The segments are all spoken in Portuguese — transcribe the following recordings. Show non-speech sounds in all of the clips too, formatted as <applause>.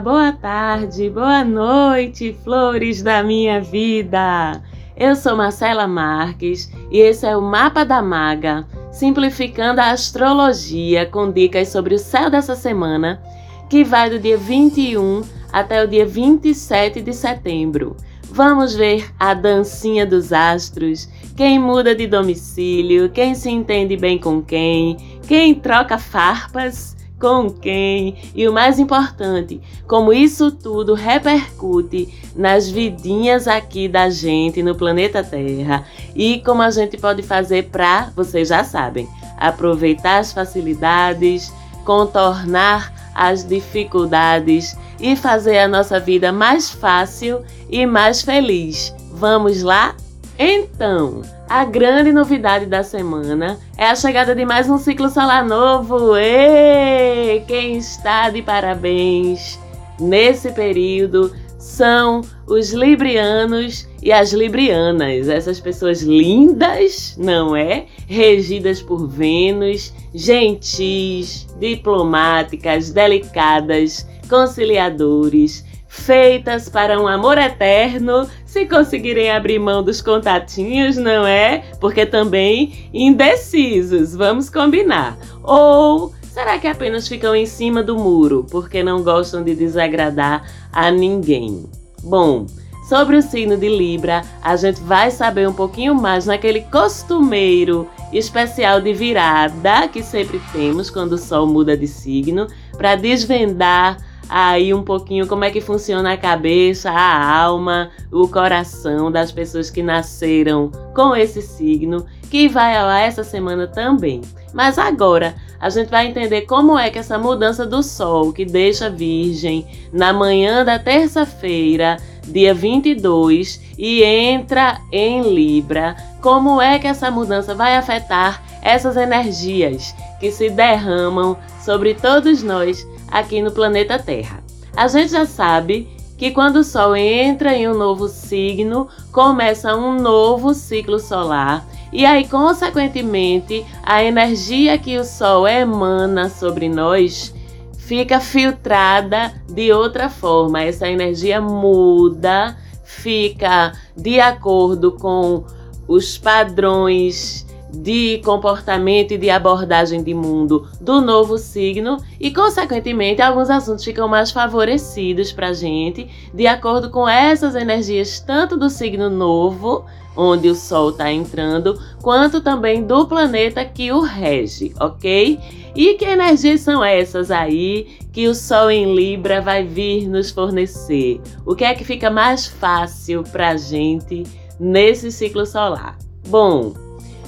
Boa tarde, boa noite, flores da minha vida! Eu sou Marcela Marques e esse é o Mapa da Maga, simplificando a astrologia com dicas sobre o céu dessa semana, que vai do dia 21 até o dia 27 de setembro. Vamos ver a dancinha dos astros, quem muda de domicílio, quem se entende bem com quem, quem troca farpas com quem e o mais importante, como isso tudo repercute nas vidinhas aqui da gente no planeta Terra e como a gente pode fazer para, vocês já sabem, aproveitar as facilidades, contornar as dificuldades e fazer a nossa vida mais fácil e mais feliz. Vamos lá? Então, a grande novidade da semana é a chegada de mais um ciclo solar novo. E quem está de parabéns nesse período são os librianos e as librianas, essas pessoas lindas, não é? Regidas por Vênus, gentis, diplomáticas, delicadas, conciliadores, feitas para um amor eterno, se conseguirem abrir mão dos contatinhos, não é? Porque também indecisos, vamos combinar. Ou será que apenas ficam em cima do muro porque não gostam de desagradar a ninguém? Bom, sobre o signo de Libra, a gente vai saber um pouquinho mais naquele costumeiro especial de virada que sempre temos quando o Sol muda de signo, para desvendar aí um pouquinho como é que funciona a cabeça, a alma, o coração das pessoas que nasceram com esse signo, que vai ao ar essa semana também. Mas agora a gente vai entender como é que essa mudança do Sol, que deixa Virgem na manhã da terça-feira, dia 22, e entra em Libra, como é que essa mudança vai afetar essas energias que se derramam sobre todos nós aqui no planeta Terra. A gente já sabe que quando o Sol entra em um novo signo, começa um novo ciclo solar e aí, consequentemente, a energia que o Sol emana sobre nós fica filtrada de outra forma. Essa energia muda, fica de acordo com os padrões de comportamento e de abordagem de mundo do novo signo e, consequentemente, alguns assuntos ficam mais favorecidos para a gente de acordo com essas energias, tanto do signo novo, onde o Sol está entrando, quanto também do planeta que o rege, ok? E que energias são essas aí que o Sol em Libra vai vir nos fornecer? O que é que fica mais fácil para a gente nesse ciclo solar? Bom,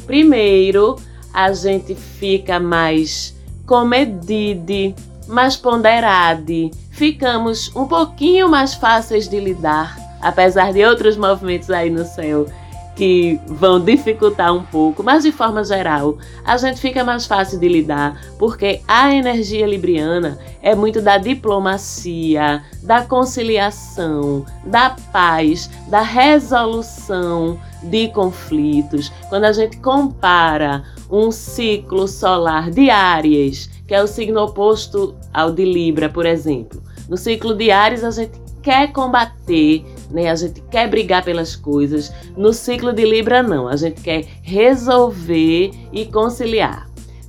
Primeiro, a gente fica mais comedido, mais ponderado, ficamos um pouquinho mais fáceis de lidar, apesar de outros movimentos aí no céu que vão dificultar um pouco, mas de forma geral, a gente fica mais fácil de lidar, porque a energia libriana é muito da diplomacia, da conciliação, da paz, da resolução de conflitos. Quando a gente compara um ciclo solar de Áries, que é o signo oposto ao de Libra, por exemplo. No ciclo de Áries, a gente quer combater, né? A gente quer brigar pelas coisas. No ciclo de Libra, não. A gente quer resolver e conciliar.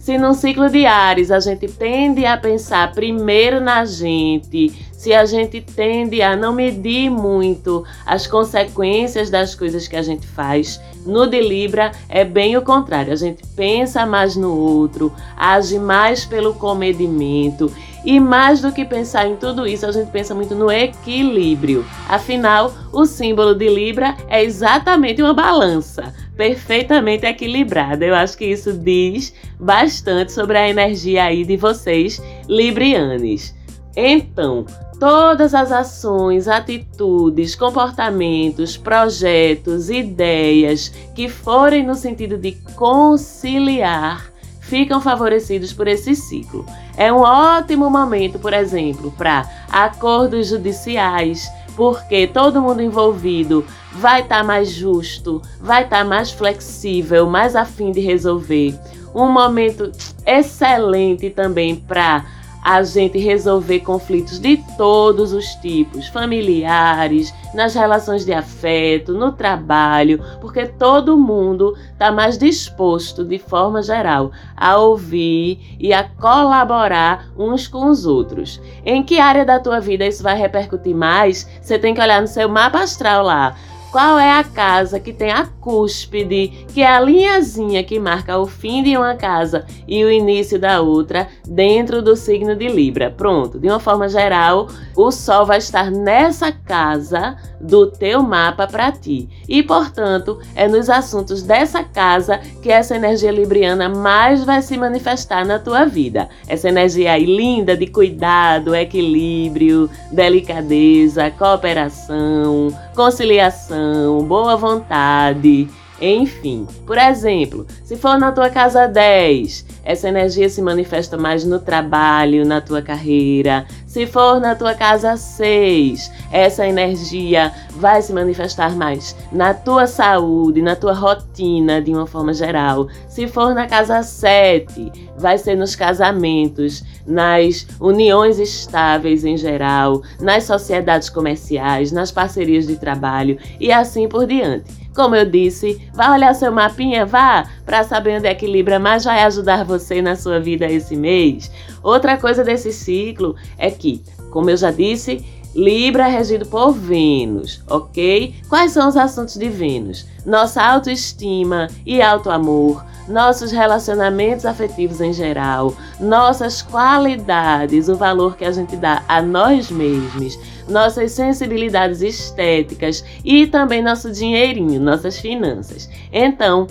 Se no ciclo de Ares a gente tende a pensar primeiro na gente, se a gente tende a não medir muito as consequências das coisas que a gente faz, no de Libra é bem o contrário. A gente pensa mais no outro, age mais pelo comedimento e mais do que pensar em tudo isso, a gente pensa muito no equilíbrio. Afinal, o símbolo de Libra é exatamente uma balança, perfeitamente equilibrada. Eu acho que isso diz bastante sobre a energia aí de vocês, librianes. Então, todas as ações, atitudes, comportamentos, projetos, ideias que forem no sentido de conciliar ficam favorecidos por esse ciclo. É um ótimo momento, por exemplo, para acordos judiciais, porque todo mundo envolvido vai estar tá mais justo, vai estar tá mais flexível, mais afim de resolver. Um momento excelente também para a gente resolver conflitos de todos os tipos, familiares, nas relações de afeto, no trabalho, porque todo mundo está mais disposto, de forma geral, a ouvir e a colaborar uns com os outros. Em que área da tua vida isso vai repercutir mais? Você tem que olhar no seu mapa astral lá. Qual é a casa que tem a cúspide, que é a linhazinha que marca o fim de uma casa e o início da outra dentro do signo de Libra? Pronto, de uma forma geral, o Sol vai estar nessa casa do teu mapa para ti. E, portanto, é nos assuntos dessa casa que essa energia libriana mais vai se manifestar na tua vida. Essa energia aí linda de cuidado, equilíbrio, delicadeza, cooperação, conciliação, boa vontade, enfim. Por exemplo, se for na tua casa 10, essa energia se manifesta mais no trabalho, na tua carreira. Se for na tua casa 6, essa energia vai se manifestar mais na tua saúde, na tua rotina de uma forma geral. Se for na casa 7, vai ser nos casamentos, nas uniões estáveis em geral, nas sociedades comerciais, nas parcerias de trabalho e assim por diante. Como eu disse, vá olhar seu mapinha, vá, para saber onde é que Libra mais vai ajudar você na sua vida esse mês. Outra coisa desse ciclo é que, como eu já disse, Libra é regido por Vênus, ok? Quais são os assuntos de Vênus? Nossa autoestima e autoamor, nossos relacionamentos afetivos em geral, nossas qualidades, o valor que a gente dá a nós mesmos, nossas sensibilidades estéticas e também nosso dinheirinho, nossas finanças. Então,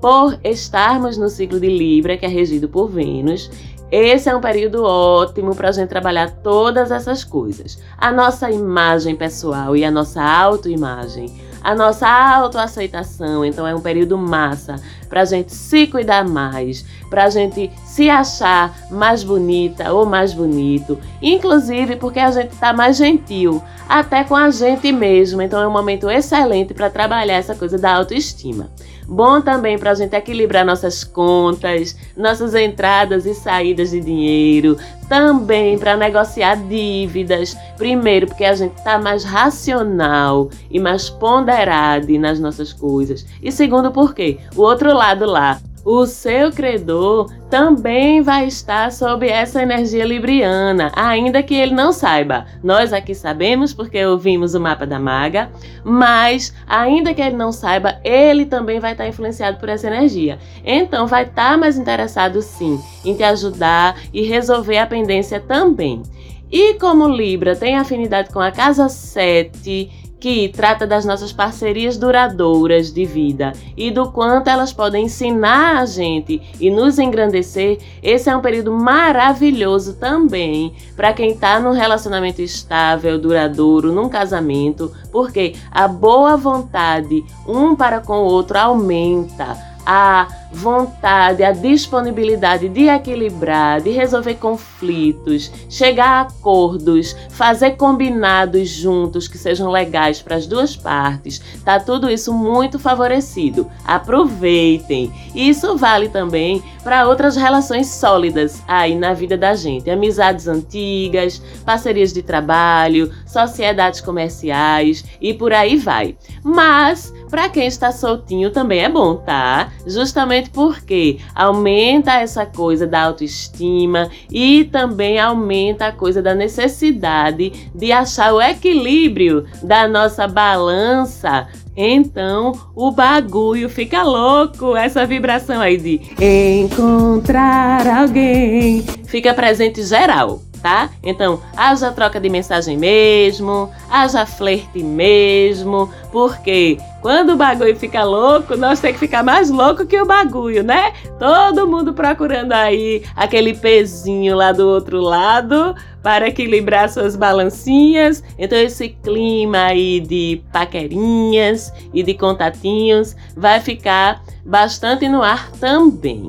por estarmos no ciclo de Libra, que é regido por Vênus, esse é um período ótimo para a gente trabalhar todas essas coisas. A nossa imagem pessoal e a nossa autoimagem a nossa autoaceitação. Então é um período massa para a gente se cuidar mais, para a gente se achar mais bonita ou mais bonito, inclusive porque a gente está mais gentil, até com a gente mesmo. Então é um momento excelente para trabalhar essa coisa da autoestima. Bom também para a gente equilibrar nossas contas, nossas entradas e saídas de dinheiro, também para negociar dívidas. Primeiro, porque a gente está mais racional e mais ponderado nas nossas coisas. E segundo, porque o outro lado lá o seu credor também vai estar sob essa energia libriana, ainda que ele não saiba. Nós aqui sabemos porque ouvimos o mapa da maga, mas ainda que ele não saiba, ele também vai estar influenciado por essa energia. Então vai estar mais interessado sim em te ajudar e resolver a pendência também. E como Libra tem afinidade com a casa 7 que trata das nossas parcerias duradouras de vida e do quanto elas podem ensinar a gente e nos engrandecer, esse é um período maravilhoso também para quem está num relacionamento estável, duradouro, num casamento, porque a boa vontade um para com o outro aumenta a vontade, a disponibilidade de equilibrar, de resolver conflitos, chegar a acordos, fazer combinados juntos que sejam legais para as duas partes. Tá tudo isso muito favorecido. Aproveitem. Isso vale também para outras relações sólidas aí na vida da gente, amizades antigas, parcerias de trabalho, sociedades comerciais e por aí vai. Mas para quem está soltinho também é bom, tá? Justamente porque aumenta essa coisa da autoestima e também aumenta a coisa da necessidade de achar o equilíbrio da nossa balança então o bagulho fica louco, essa vibração aí de encontrar alguém fica presente geral tá? Então, haja troca de mensagem mesmo, haja flerte mesmo, porque quando o bagulho fica louco, nós temos que ficar mais louco que o bagulho, né? Todo mundo procurando aí aquele pezinho lá do outro lado para equilibrar suas balancinhas. Então, esse clima aí de paquerinhas e de contatinhos vai ficar bastante no ar também.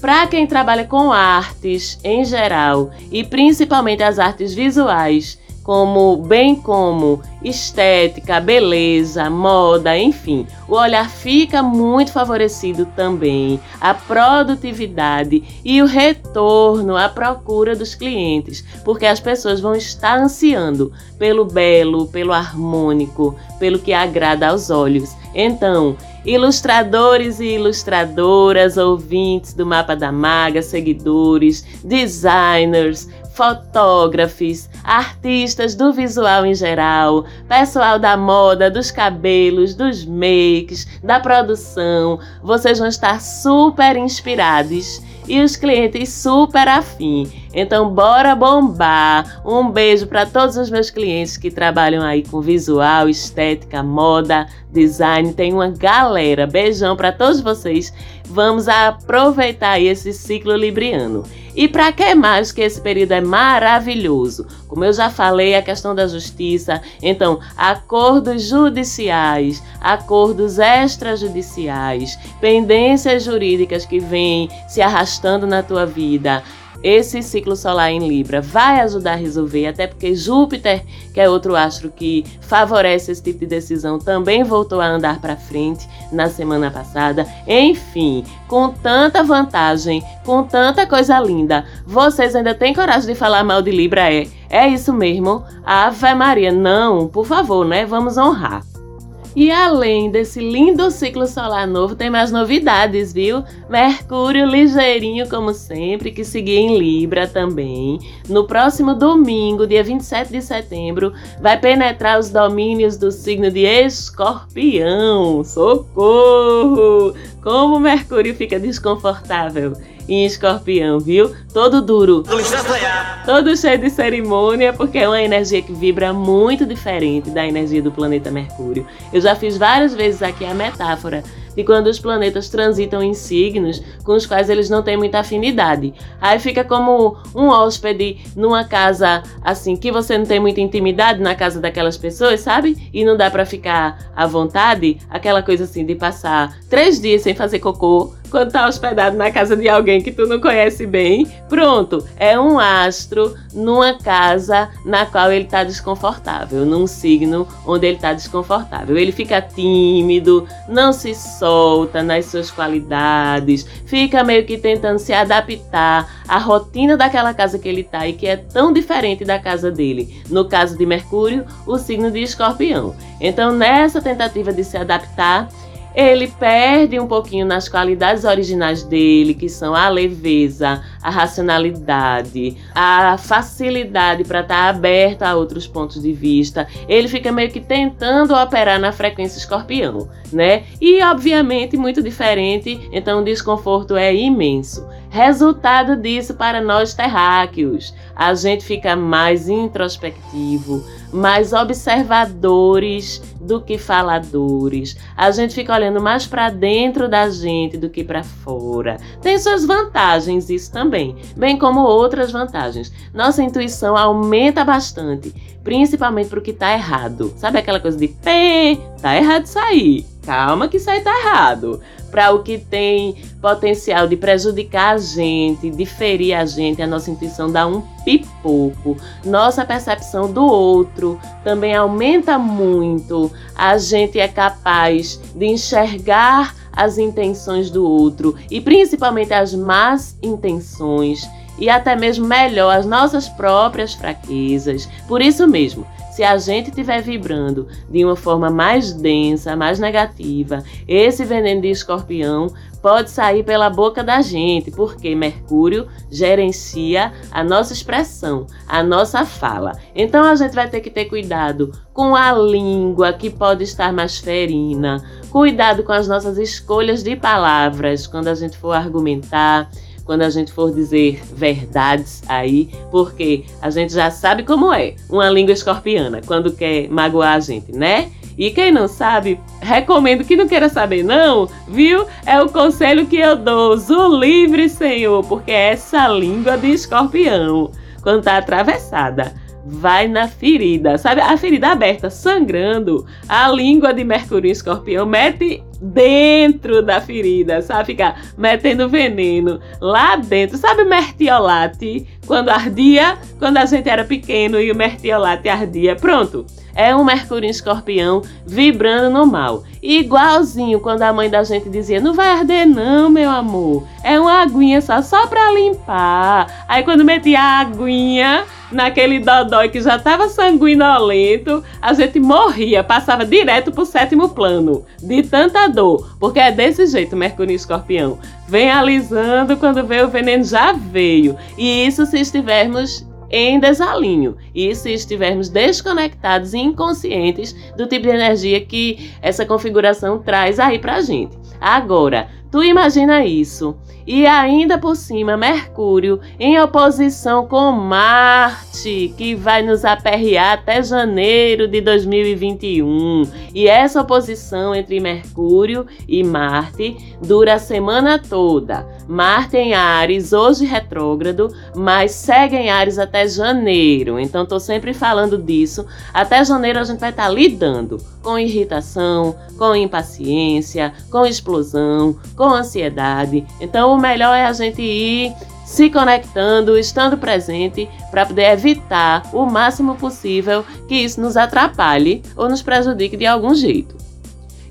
Para quem trabalha com artes em geral e principalmente as artes visuais, como bem como estética, beleza, moda, enfim. O olhar fica muito favorecido também a produtividade e o retorno à procura dos clientes, porque as pessoas vão estar ansiando pelo belo, pelo harmônico, pelo que agrada aos olhos. Então, ilustradores e ilustradoras, ouvintes do Mapa da Maga, seguidores, designers, fotógrafos, artistas do visual em geral, pessoal da moda, dos cabelos, dos makes, da produção, vocês vão estar super inspirados e os clientes super afim. Então bora bombar. Um beijo para todos os meus clientes que trabalham aí com visual, estética, moda, design. Tem uma galera. Beijão para todos vocês. Vamos aproveitar esse ciclo libriano. E para que mais que esse período é maravilhoso? Como eu já falei, a questão da justiça, então, acordos judiciais, acordos extrajudiciais, pendências jurídicas que vêm se arrastando na tua vida, esse ciclo solar em Libra vai ajudar a resolver, até porque Júpiter, que é outro astro que favorece esse tipo de decisão, também voltou a andar para frente na semana passada. Enfim, com tanta vantagem, com tanta coisa linda, vocês ainda têm coragem de falar mal de Libra? É, é isso mesmo? Ave Maria, não, por favor, né? Vamos honrar. E além desse lindo ciclo solar novo, tem mais novidades, viu? Mercúrio ligeirinho, como sempre, que seguia em Libra também. No próximo domingo, dia 27 de setembro, vai penetrar os domínios do signo de Escorpião. Socorro! Como Mercúrio fica desconfortável em escorpião, viu? Todo duro. Todo cheio de cerimônia, porque é uma energia que vibra muito diferente da energia do planeta Mercúrio. Eu já fiz várias vezes aqui a metáfora de quando os planetas transitam em signos com os quais eles não têm muita afinidade. Aí fica como um hóspede numa casa assim que você não tem muita intimidade na casa daquelas pessoas, sabe? E não dá para ficar à vontade, aquela coisa assim de passar três dias sem fazer cocô quando tá hospedado na casa de alguém que tu não conhece bem, pronto, é um astro numa casa na qual ele tá desconfortável, num signo onde ele tá desconfortável. Ele fica tímido, não se solta nas suas qualidades, fica meio que tentando se adaptar à rotina daquela casa que ele tá e que é tão diferente da casa dele. No caso de Mercúrio, o signo de Escorpião. Então, nessa tentativa de se adaptar, ele perde um pouquinho nas qualidades originais dele, que são a leveza, a racionalidade, a facilidade para estar tá aberto a outros pontos de vista. Ele fica meio que tentando operar na frequência escorpião, né? E obviamente muito diferente, então o desconforto é imenso. Resultado disso para nós terráqueos, a gente fica mais introspectivo, mais observadores do que faladores. A gente fica olhando mais para dentro da gente do que para fora. Tem suas vantagens isso também, bem como outras vantagens. Nossa intuição aumenta bastante, principalmente para o que está errado. Sabe aquela coisa de pé, tá errado aí. Calma que isso aí tá errado para o que tem potencial de prejudicar a gente, de ferir a gente, a nossa intuição dá um pipoco. Nossa percepção do outro também aumenta muito. A gente é capaz de enxergar as intenções do outro e principalmente as más intenções e até mesmo melhor as nossas próprias fraquezas. Por isso mesmo, se a gente estiver vibrando de uma forma mais densa, mais negativa, esse veneno de escorpião pode sair pela boca da gente, porque Mercúrio gerencia a nossa expressão, a nossa fala. Então a gente vai ter que ter cuidado com a língua, que pode estar mais ferina, cuidado com as nossas escolhas de palavras quando a gente for argumentar quando a gente for dizer verdades aí, porque a gente já sabe como é uma língua escorpiana quando quer magoar a gente, né? E quem não sabe, recomendo que não queira saber, não, viu? É o conselho que eu dou, o livre, Senhor, porque é essa língua de escorpião, quando tá atravessada, vai na ferida, sabe? A ferida aberta, sangrando, a língua de Mercúrio Escorpião mete dentro da ferida, sabe? Ficar metendo veneno lá dentro. Sabe mertiolate? Quando ardia, quando a gente era pequeno e o mertiolate ardia. Pronto. É um Mercúrio em escorpião vibrando no mal. Igualzinho quando a mãe da gente dizia: Não vai arder, não, meu amor. É uma aguinha só, só pra limpar. Aí quando metia a aguinha naquele dodói que já estava sanguinolento, a gente morria, passava direto pro sétimo plano, de tanta dor, porque é desse jeito Mercúrio e Escorpião. Vem alisando, quando vê o veneno já veio. E isso se estivermos em desalinho. E se estivermos desconectados e inconscientes do tipo de energia que essa configuração traz aí pra gente. Agora, tu imagina isso e ainda por cima, Mercúrio em oposição com Marte, que vai nos aperrear até janeiro de 2021. E essa oposição entre Mercúrio e Marte dura a semana toda. Marte em Ares, hoje retrógrado, mas segue em Ares até janeiro. Então, estou sempre falando disso. Até janeiro a gente vai estar tá lidando com irritação, com impaciência, com explosão, com ansiedade. Então, o melhor é a gente ir se conectando, estando presente, para poder evitar o máximo possível que isso nos atrapalhe ou nos prejudique de algum jeito.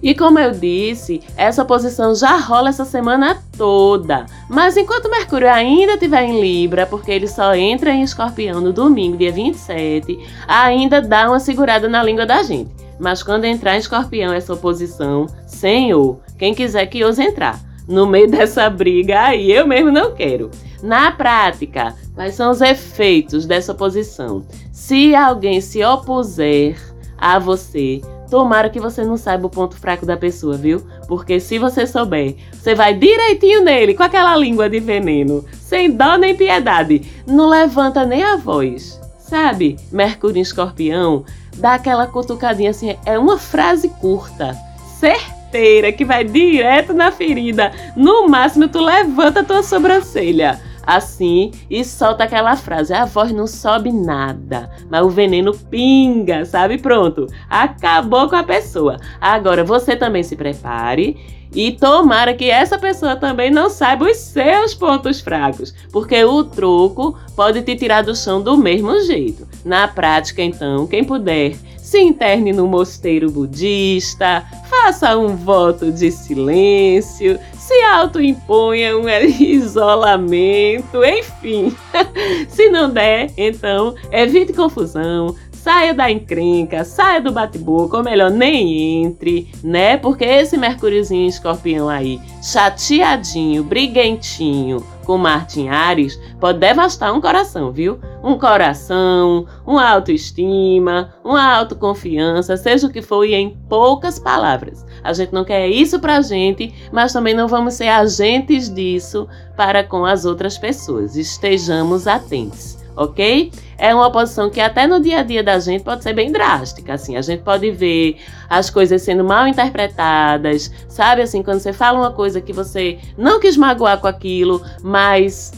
E como eu disse, essa posição já rola essa semana toda. Mas enquanto Mercúrio ainda estiver em Libra, porque ele só entra em Escorpião no domingo, dia 27, ainda dá uma segurada na língua da gente. Mas quando entrar em Escorpião essa oposição, Senhor, quem quiser que ouse entrar no meio <laughs> dessa briga aí, eu mesmo não quero. Na prática, quais são os efeitos dessa oposição? Se alguém se opuser a você, tomara que você não saiba o ponto fraco da pessoa, viu? Porque se você souber, você vai direitinho nele com aquela língua de veneno, sem dó nem piedade, não levanta nem a voz. Sabe? Mercúrio em escorpião dá aquela cutucadinha assim, é uma frase curta. Certo? inteira que vai direto na ferida. No máximo, tu levanta tua sobrancelha assim e solta aquela frase: a voz não sobe nada, mas o veneno pinga, sabe? Pronto, acabou com a pessoa. Agora você também se prepare e tomara que essa pessoa também não saiba os seus pontos fracos, porque o troco pode te tirar do chão do mesmo jeito. Na prática, então, quem puder, se interne no mosteiro budista, faça um voto de silêncio, se autoimponha um <laughs> isolamento, enfim. <laughs> se não der, então evite confusão, saia da encrenca, saia do bate-boca, ou melhor, nem entre, né? Porque esse Mercúriozinho escorpião aí, chateadinho, briguentinho com Marte em Ares, pode devastar um coração, viu? Um coração, uma autoestima, uma autoconfiança, seja o que for, e em poucas palavras. A gente não quer isso pra gente, mas também não vamos ser agentes disso para com as outras pessoas. Estejamos atentos ok? É uma oposição que até no dia a dia da gente pode ser bem drástica, assim, a gente pode ver as coisas sendo mal interpretadas, sabe, assim, quando você fala uma coisa que você não quis magoar com aquilo, mas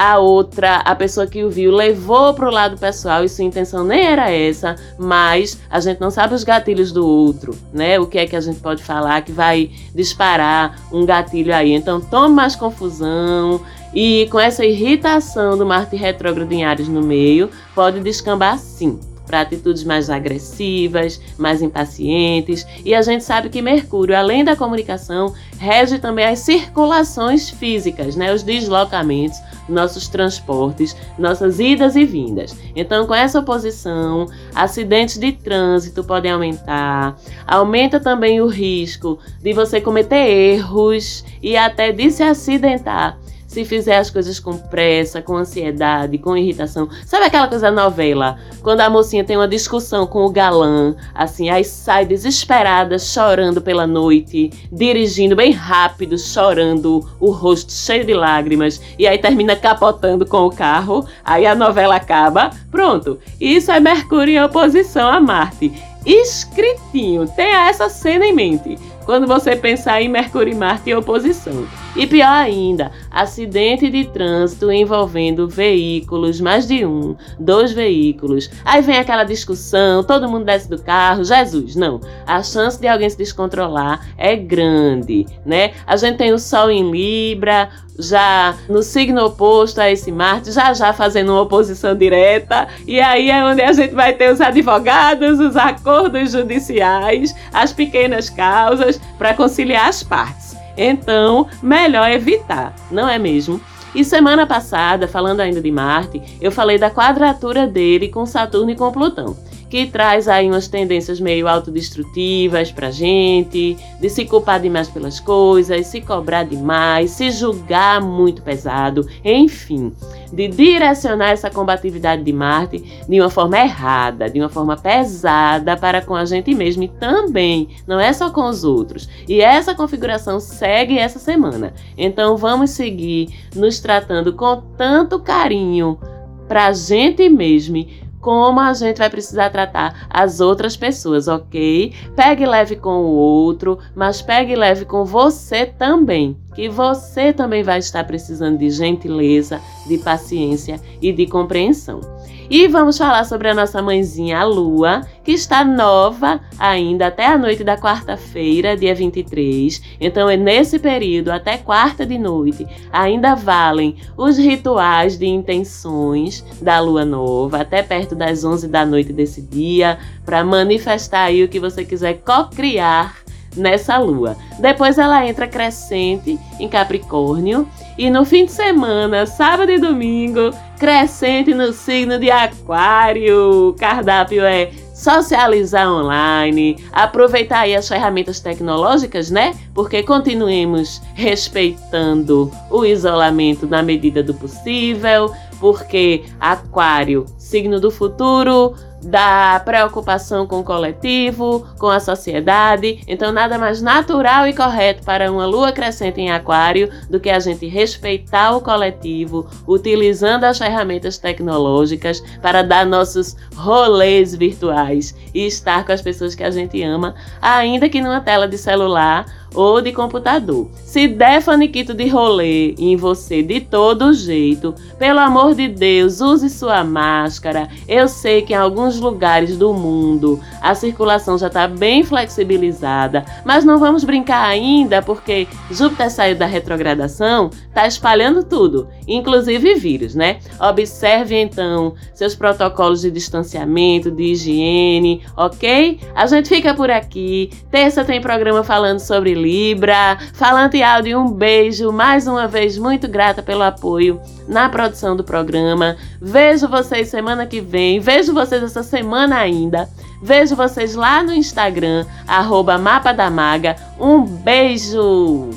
a outra, a pessoa que o viu, levou para o lado pessoal e sua intenção nem era essa, mas a gente não sabe os gatilhos do outro, né? O que é que a gente pode falar que vai disparar um gatilho aí. Então, tome mais confusão, e com essa irritação do Marte retrógrado em Ares no meio, pode descambar sim para atitudes mais agressivas, mais impacientes. E a gente sabe que Mercúrio, além da comunicação, rege também as circulações físicas, né? os deslocamentos, nossos transportes, nossas idas e vindas. Então, com essa oposição, acidentes de trânsito podem aumentar, aumenta também o risco de você cometer erros e até de se acidentar se fizer as coisas com pressa, com ansiedade, com irritação. Sabe aquela coisa da novela? Quando a mocinha tem uma discussão com o galã, assim, aí sai desesperada, chorando pela noite, dirigindo bem rápido, chorando, o rosto cheio de lágrimas, e aí termina capotando com o carro, aí a novela acaba. Pronto. Isso é Mercúrio em oposição a Marte. Escritinho, tenha essa cena em mente quando você pensar em Mercúrio e Marte em oposição. E pior ainda, acidente de trânsito envolvendo veículos, mais de um, dois veículos. Aí vem aquela discussão, todo mundo desce do carro, Jesus, não. A chance de alguém se descontrolar é grande, né? A gente tem o Sol em Libra, já no signo oposto a esse Marte, já já fazendo uma oposição direta, e aí é onde a gente vai ter os advogados, os acordos judiciais, as pequenas causas para conciliar as partes. Então, melhor evitar, não é mesmo? E semana passada, falando ainda de Marte, eu falei da quadratura dele com Saturno e com Plutão que traz aí umas tendências meio autodestrutivas pra gente, de se culpar demais pelas coisas, se cobrar demais, se julgar muito pesado, enfim, de direcionar essa combatividade de Marte de uma forma errada, de uma forma pesada para com a gente mesmo e também, não é só com os outros. E essa configuração segue essa semana. Então vamos seguir nos tratando com tanto carinho para a gente mesmo como a gente vai precisar tratar as outras pessoas, ok? Pegue leve com o outro, mas pegue leve com você também, que você também vai estar precisando de gentileza, de paciência e de compreensão. E vamos falar sobre a nossa mãezinha, a Lua, que está nova ainda até a noite da quarta-feira, dia 23. Então, é nesse período, até quarta de noite, ainda valem os rituais de intenções da Lua nova, até perto das 11 da noite desse dia, para manifestar aí o que você quiser co-criar nessa lua. Depois ela entra crescente em Capricórnio e no fim de semana, sábado e domingo, crescente no signo de Aquário. O cardápio é socializar online, aproveitar aí as ferramentas tecnológicas, né? Porque continuemos respeitando o isolamento na medida do possível, porque Aquário, signo do futuro, da preocupação com o coletivo, com a sociedade. Então, nada mais natural e correto para uma lua crescente em Aquário do que a gente respeitar o coletivo, utilizando as ferramentas tecnológicas para dar nossos rolês virtuais e estar com as pessoas que a gente ama, ainda que numa tela de celular ou de computador. Se der faniquito de rolê em você de todo jeito, pelo amor de Deus, use sua máscara. Eu sei que em alguns lugares do mundo a circulação já está bem flexibilizada, mas não vamos brincar ainda porque Júpiter saiu da retrogradação, está espalhando tudo, inclusive vírus, né? Observe então seus protocolos de distanciamento, de higiene, ok? A gente fica por aqui. Terça tem programa falando sobre Libra. Falante Áudio, um beijo. Mais uma vez, muito grata pelo apoio na produção do programa. Vejo vocês semana que vem. Vejo vocês essa semana ainda. Vejo vocês lá no Instagram, arroba Mapa da Maga. Um beijo!